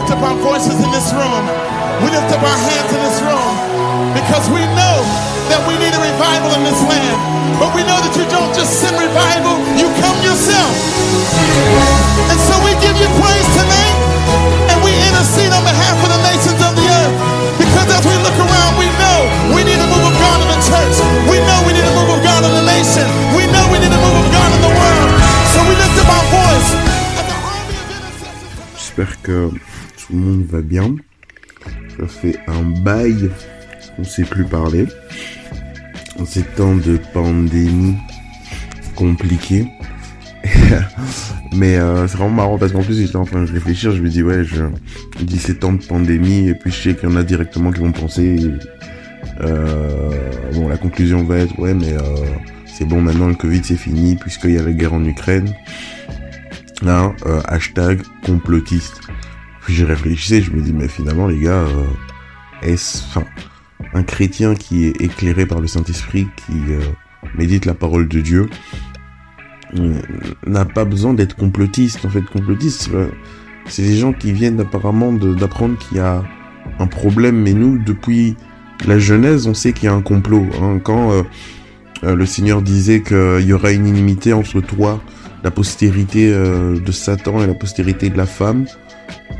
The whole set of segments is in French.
lift up our voices in this room. We lift up our hands in this room because we know that we need a revival in this land. But we know that you don't just send revival, you come yourself. And so we give you praise tonight and we intercede on behalf of the nations of the earth. Because as we look around, we know we need a move of God in the church. We know we need a move of God in the nation. We know we need a move of God in the world. So we lift up our voice. J'espère que tout le monde va bien. Ça fait un bail qu'on ne sait plus parler. En ces temps de pandémie compliquée. Mais euh, c'est vraiment marrant parce qu'en plus j'étais en train de réfléchir, je me dis ouais, je 17 ans de pandémie et puis je sais qu'il y en a directement qui vont penser euh, bon la conclusion va être ouais mais euh, c'est bon maintenant le Covid c'est fini puisqu'il y a la guerre en Ukraine. Euh, hashtag complotiste. Puis j'ai réfléchi, je me dis mais finalement les gars, euh, est-ce enfin un chrétien qui est éclairé par le Saint-Esprit, qui euh, médite la parole de Dieu, euh, n'a pas besoin d'être complotiste. En fait, complotiste, c'est des gens qui viennent apparemment d'apprendre qu'il y a un problème. Mais nous, depuis la Genèse, on sait qu'il y a un complot. hein. Quand le Seigneur disait qu'il y aura une inimité entre toi, la postérité de Satan et la postérité de la femme,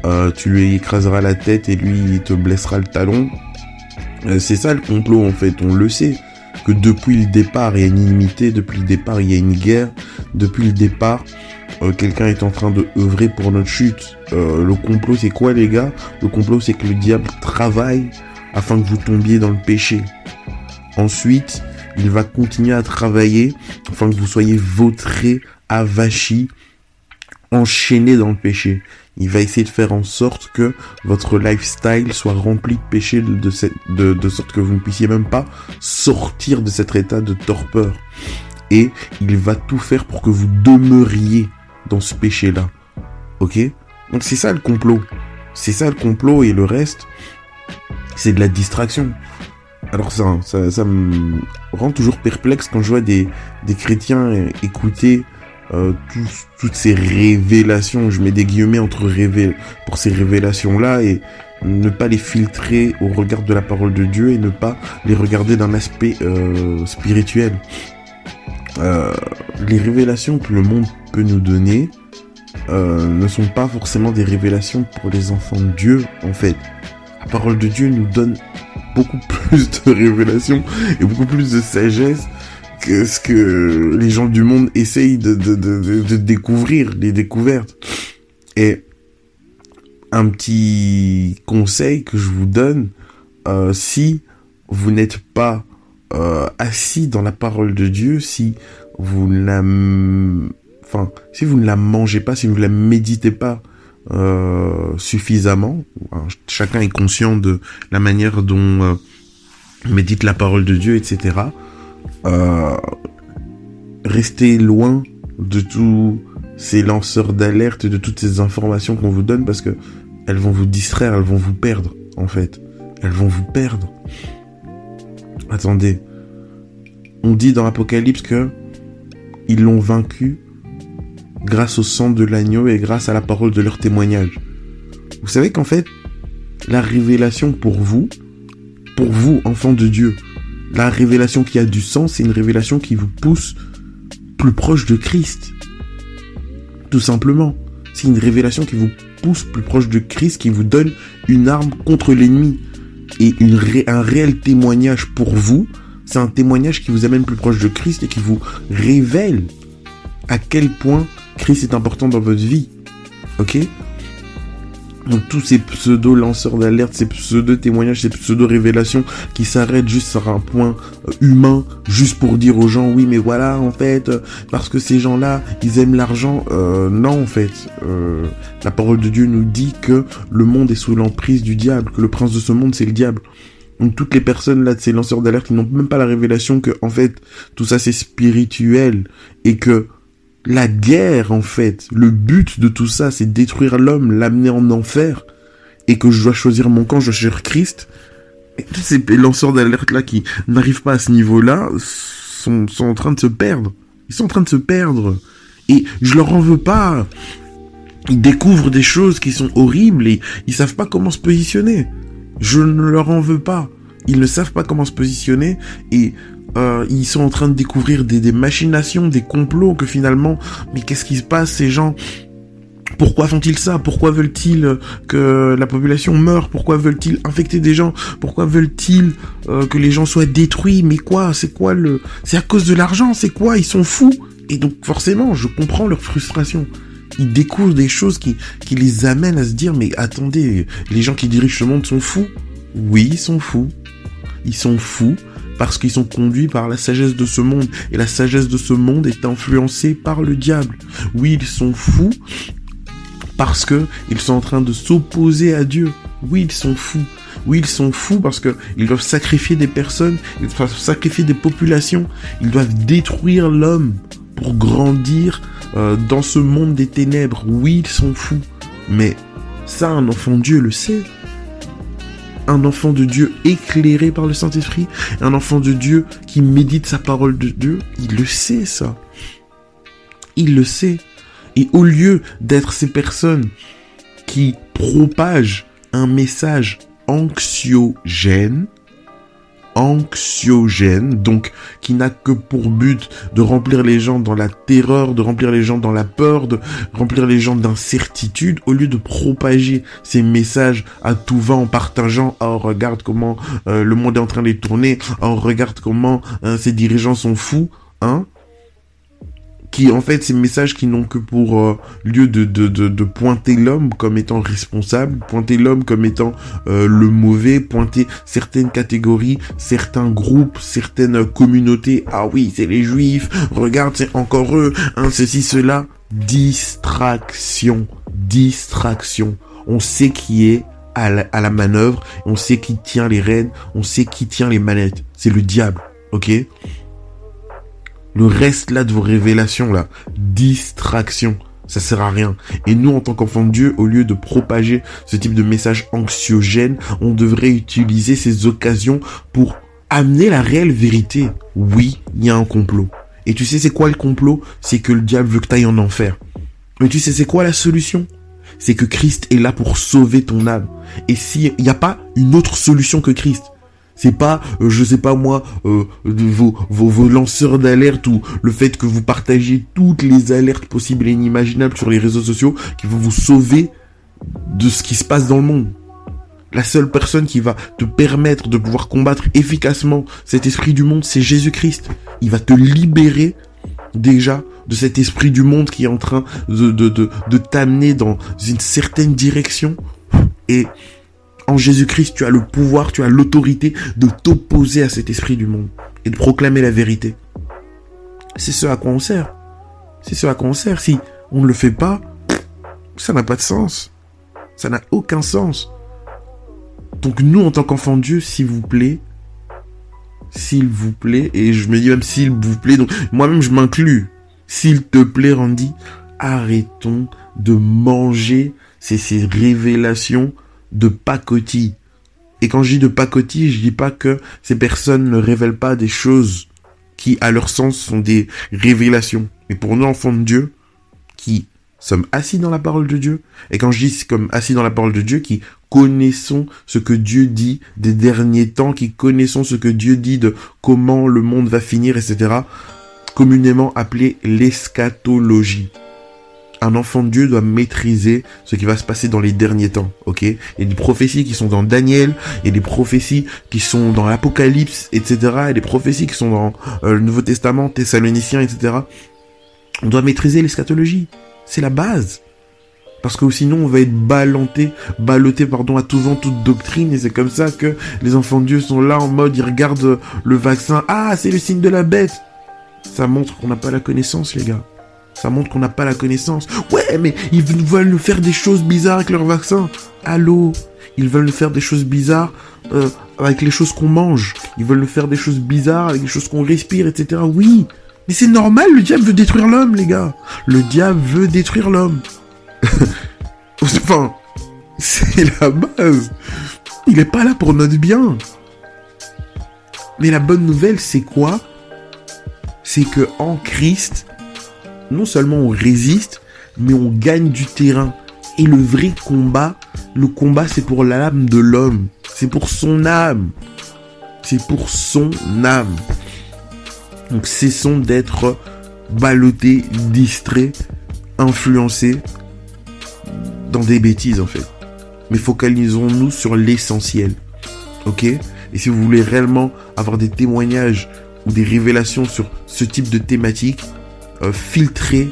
euh, tu lui écraseras la tête et lui il te blessera le talon. Euh, c'est ça le complot en fait, on le sait. Que depuis le départ il y a une inimité, depuis le départ il y a une guerre, depuis le départ euh, quelqu'un est en train de œuvrer pour notre chute. Le complot c'est quoi les gars? Le complot c'est que le diable travaille afin que vous tombiez dans le péché. Ensuite, il va continuer à travailler afin que vous soyez vautrés, avachis, enchaînés dans le péché. Il va essayer de faire en sorte que votre lifestyle soit rempli de péché de, de, de sorte que vous ne puissiez même pas sortir de cet état de torpeur. Et il va tout faire pour que vous demeuriez dans ce péché-là. Ok? Donc c'est ça le complot. C'est ça le complot et le reste, c'est de la distraction. Alors ça, ça, ça me rend toujours perplexe quand je vois des, des chrétiens euh, écouter euh, toutes ces révélations, je mets des guillemets entre révé pour ces révélations-là et ne pas les filtrer au regard de la parole de Dieu et ne pas les regarder d'un aspect euh, spirituel. Euh, les révélations que le monde peut nous donner ne sont pas forcément des révélations pour les enfants de Dieu, en fait. La parole de Dieu nous donne beaucoup plus de révélations et beaucoup plus de sagesse que ce que les gens du monde essayent de, de, de, de, découvrir, les découvertes. Et un petit conseil que je vous donne, euh, si vous n'êtes pas euh, assis dans la parole de Dieu, si vous ne la, enfin, si vous ne la mangez pas, si vous ne la méditez pas euh, suffisamment, hein, ch- chacun est conscient de la manière dont médite la parole de Dieu, etc. Euh, restez loin de tous ces lanceurs d'alerte, de toutes ces informations qu'on vous donne parce que elles vont vous distraire, elles vont vous perdre, en fait. Elles vont vous perdre. Attendez. On dit dans l'Apocalypse que ils l'ont vaincu grâce au sang de l'agneau et grâce à la parole de leur témoignage. Vous savez qu'en fait, la révélation pour vous, pour vous, enfants de Dieu, la révélation qui a du sens, c'est une révélation qui vous pousse plus proche de Christ. Tout simplement. C'est une révélation qui vous pousse plus proche de Christ, qui vous donne une arme contre l'ennemi. Et un réel témoignage pour vous, c'est un témoignage qui vous amène plus proche de Christ et qui vous révèle à quel point Christ est important dans votre vie. Ok? Donc tous ces pseudo-lanceurs d'alerte, ces pseudo-témoignages, ces pseudo-révélations qui s'arrêtent juste sur un point euh, humain, juste pour dire aux gens, oui mais voilà, en fait, euh, parce que ces gens-là, ils aiment l'argent. Euh, non, en fait, la parole de Dieu nous dit que le monde est sous l'emprise du diable, que le prince de ce monde, c'est le diable. Donc toutes les personnes là de ces lanceurs d'alerte, ils n'ont même pas la révélation que, en fait, tout ça c'est spirituel et que la guerre, en fait, le but de tout ça, c'est détruire l'homme, l'amener en enfer, et que je dois choisir mon camp, je dois choisir Christ. Et tous ces lanceurs d'alerte là qui n'arrivent pas à ce niveau-là sont, sont en train de se perdre. Ils sont en train de se perdre. Et je leur en veux pas. ils découvrent des choses qui sont horribles et ils savent pas comment se positionner. Je ne leur en veux pas. Ils ne savent pas comment se positionner et euh, ils sont en train de découvrir des, machinations, des complots que finalement, mais qu'est-ce qui se passe ces gens? Pourquoi font-ils ça? Pourquoi veulent-ils que la population meure? Pourquoi veulent-ils infecter des gens? Pourquoi veulent-ils euh, que les gens soient détruits? Mais quoi? C'est quoi le C'est à cause de l'argent? C'est quoi? Ils sont fous! Et donc forcément, je comprends leur frustration. Ils découvrent des choses qui, qui les amènent à se dire mais attendez, les gens qui dirigent le monde sont fous? Oui, ils sont fous. Ils sont fous parce qu'ils sont conduits par la sagesse de ce monde. Et la sagesse de ce monde est influencée par le diable. Oui, ils sont fous parce que ils sont en train de s'opposer à Dieu. Oui, ils sont fous. Oui, ils sont fous parce que ils doivent sacrifier des personnes, ils doivent sacrifier des populations, ils doivent détruire l'homme pour grandir euh, dans ce monde des ténèbres. Oui, ils sont fous. Mais ça, un enfant Dieu le sait. Un enfant de Dieu éclairé par le Saint-Esprit, un enfant de Dieu qui médite sa parole de Dieu, il le sait ça. Il le sait. Et au lieu d'être ces personnes qui propagent un message anxiogène, anxiogène, donc qui n'a que pour but de remplir les gens dans la terreur, de remplir les gens dans la peur, de remplir les gens d'incertitude, au lieu de propager ces messages à tout va en partageant, oh regarde comment euh, le monde est en train de tourner, oh regarde comment euh, ces dirigeants sont fous, hein, qui en fait ces messages qui n'ont que pour euh, lieu de, de, de, de pointer l'homme comme étant responsable, pointer l'homme comme étant euh, le mauvais, pointer certaines catégories, certains groupes, certaines communautés. Ah oui, c'est les juifs, regarde, c'est encore eux, hein, ceci, cela. Distraction, distraction. On sait qui est à la, à la manœuvre, on sait qui tient les rênes, on sait qui tient les manettes. C'est le diable, ok? Le reste là de vos révélations là, distraction, ça sert à rien. Et nous, en tant qu'enfants de Dieu, au lieu de propager ce type de message anxiogène, on devrait utiliser ces occasions pour amener la réelle vérité. Oui, il y a un complot. Et tu sais c'est quoi le complot? C'est que le diable veut que tu ailles en enfer. Mais tu sais c'est quoi la solution? C'est que Christ est là pour sauver ton âme. Et s'il n'y a pas une autre solution que Christ, c'est pas, euh, je sais pas moi, euh, vos, vos, lanceurs d'alerte ou le fait que vous partagez toutes les alertes possibles et inimaginables sur les réseaux sociaux qui vont vous sauver de ce qui se passe dans le monde. La seule personne qui va te permettre de pouvoir combattre efficacement cet esprit du monde, c'est Jésus-Christ. Il va te libérer déjà de cet esprit du monde qui est en train de, de, de, de t'amener dans une certaine direction. Et en Jésus-Christ, tu as le pouvoir, tu as l'autorité de t'opposer à cet esprit du monde et de proclamer la vérité. C'est ce à quoi on sert. C'est ce à quoi on sert. Si on ne le fait pas, ça n'a pas de sens. Ça n'a aucun sens. Donc nous, en tant qu'enfants de Dieu, s'il vous plaît, s'il vous plaît, et je me dis même s'il vous plaît, donc moi-même je m'inclus, s'il te plaît Randy, arrêtons de manger ces, ces révélations de pacotille. Et quand je dis de pacotille, je dis pas que ces personnes ne révèlent pas des choses qui, à leur sens, sont des révélations. Mais pour nous, enfants de Dieu, qui sommes assis dans la parole de Dieu, et quand je dis comme assis dans la parole de Dieu, qui connaissons ce que Dieu dit des derniers temps, qui connaissons ce que Dieu dit de comment le monde va finir, etc., communément appelé l'eschatologie un enfant de Dieu doit maîtriser ce qui va se passer dans les derniers temps, ok? Il y a des prophéties qui sont dans Daniel, il y a des prophéties qui sont dans l'Apocalypse, etc. Il y a des prophéties qui sont dans euh, le Nouveau Testament, Thessaloniciens, etc. On doit maîtriser l'eschatologie. C'est la base. Parce que sinon on va être ballotté, ballotté pardon, à tout vent, toute doctrine, et c'est comme ça que les enfants de Dieu sont là en mode, ils regardent le vaccin, ah c'est le signe de la bête. Ça montre qu'on n'a pas la connaissance les gars. Ça montre qu'on n'a pas la connaissance. Ouais, mais ils veulent nous faire des choses bizarres avec leur vaccin. Allô? Ils veulent nous faire des choses bizarres euh, avec les choses qu'on mange. Ils veulent nous faire des choses bizarres avec les choses qu'on respire, etc. Oui. Mais c'est normal, le diable veut détruire l'homme, les gars. Le diable veut détruire l'homme. enfin, c'est la base. Il est pas là pour notre bien. Mais la bonne nouvelle, c'est quoi? C'est que en Christ, non seulement on résiste, mais on gagne du terrain. Et le vrai combat, le combat c'est pour l'âme de l'homme, c'est pour son âme, c'est pour son âme. Donc cessons d'être ballottés, distraits, influencés dans des bêtises en fait. Mais focalisons-nous sur l'essentiel. Ok? Et si vous voulez réellement avoir des témoignages ou des révélations sur ce type de thématique, euh, filtrez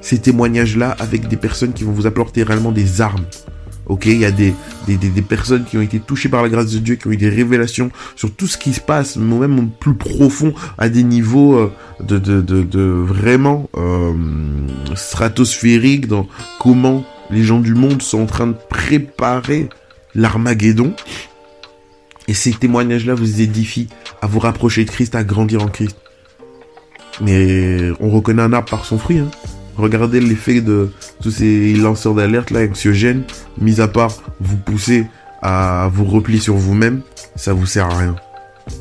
ces témoignages-là avec des personnes qui vont vous apporter réellement des armes. Ok, il y a des, des, des, personnes qui ont été touchées par la grâce de Dieu, qui ont eu des révélations sur tout ce qui se passe, même plus profond, à des niveaux euh, de, de, de, de vraiment euh, stratosphériques dans comment les gens du monde sont en train de préparer l'Armageddon. Et ces témoignages-là vous édifient à vous rapprocher de Christ, à grandir en Christ. Mais on reconnaît un arbre par son fruit. Hein. Regardez l'effet de tous ces lanceurs d'alerte là, anxiogènes, mis à part vous pousser à vous replier sur vous-même, ça vous sert à rien.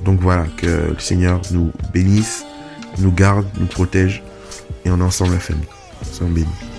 Donc voilà, que le Seigneur nous bénisse, nous garde, nous protège, et on ensemble la famille. Soyons bénis.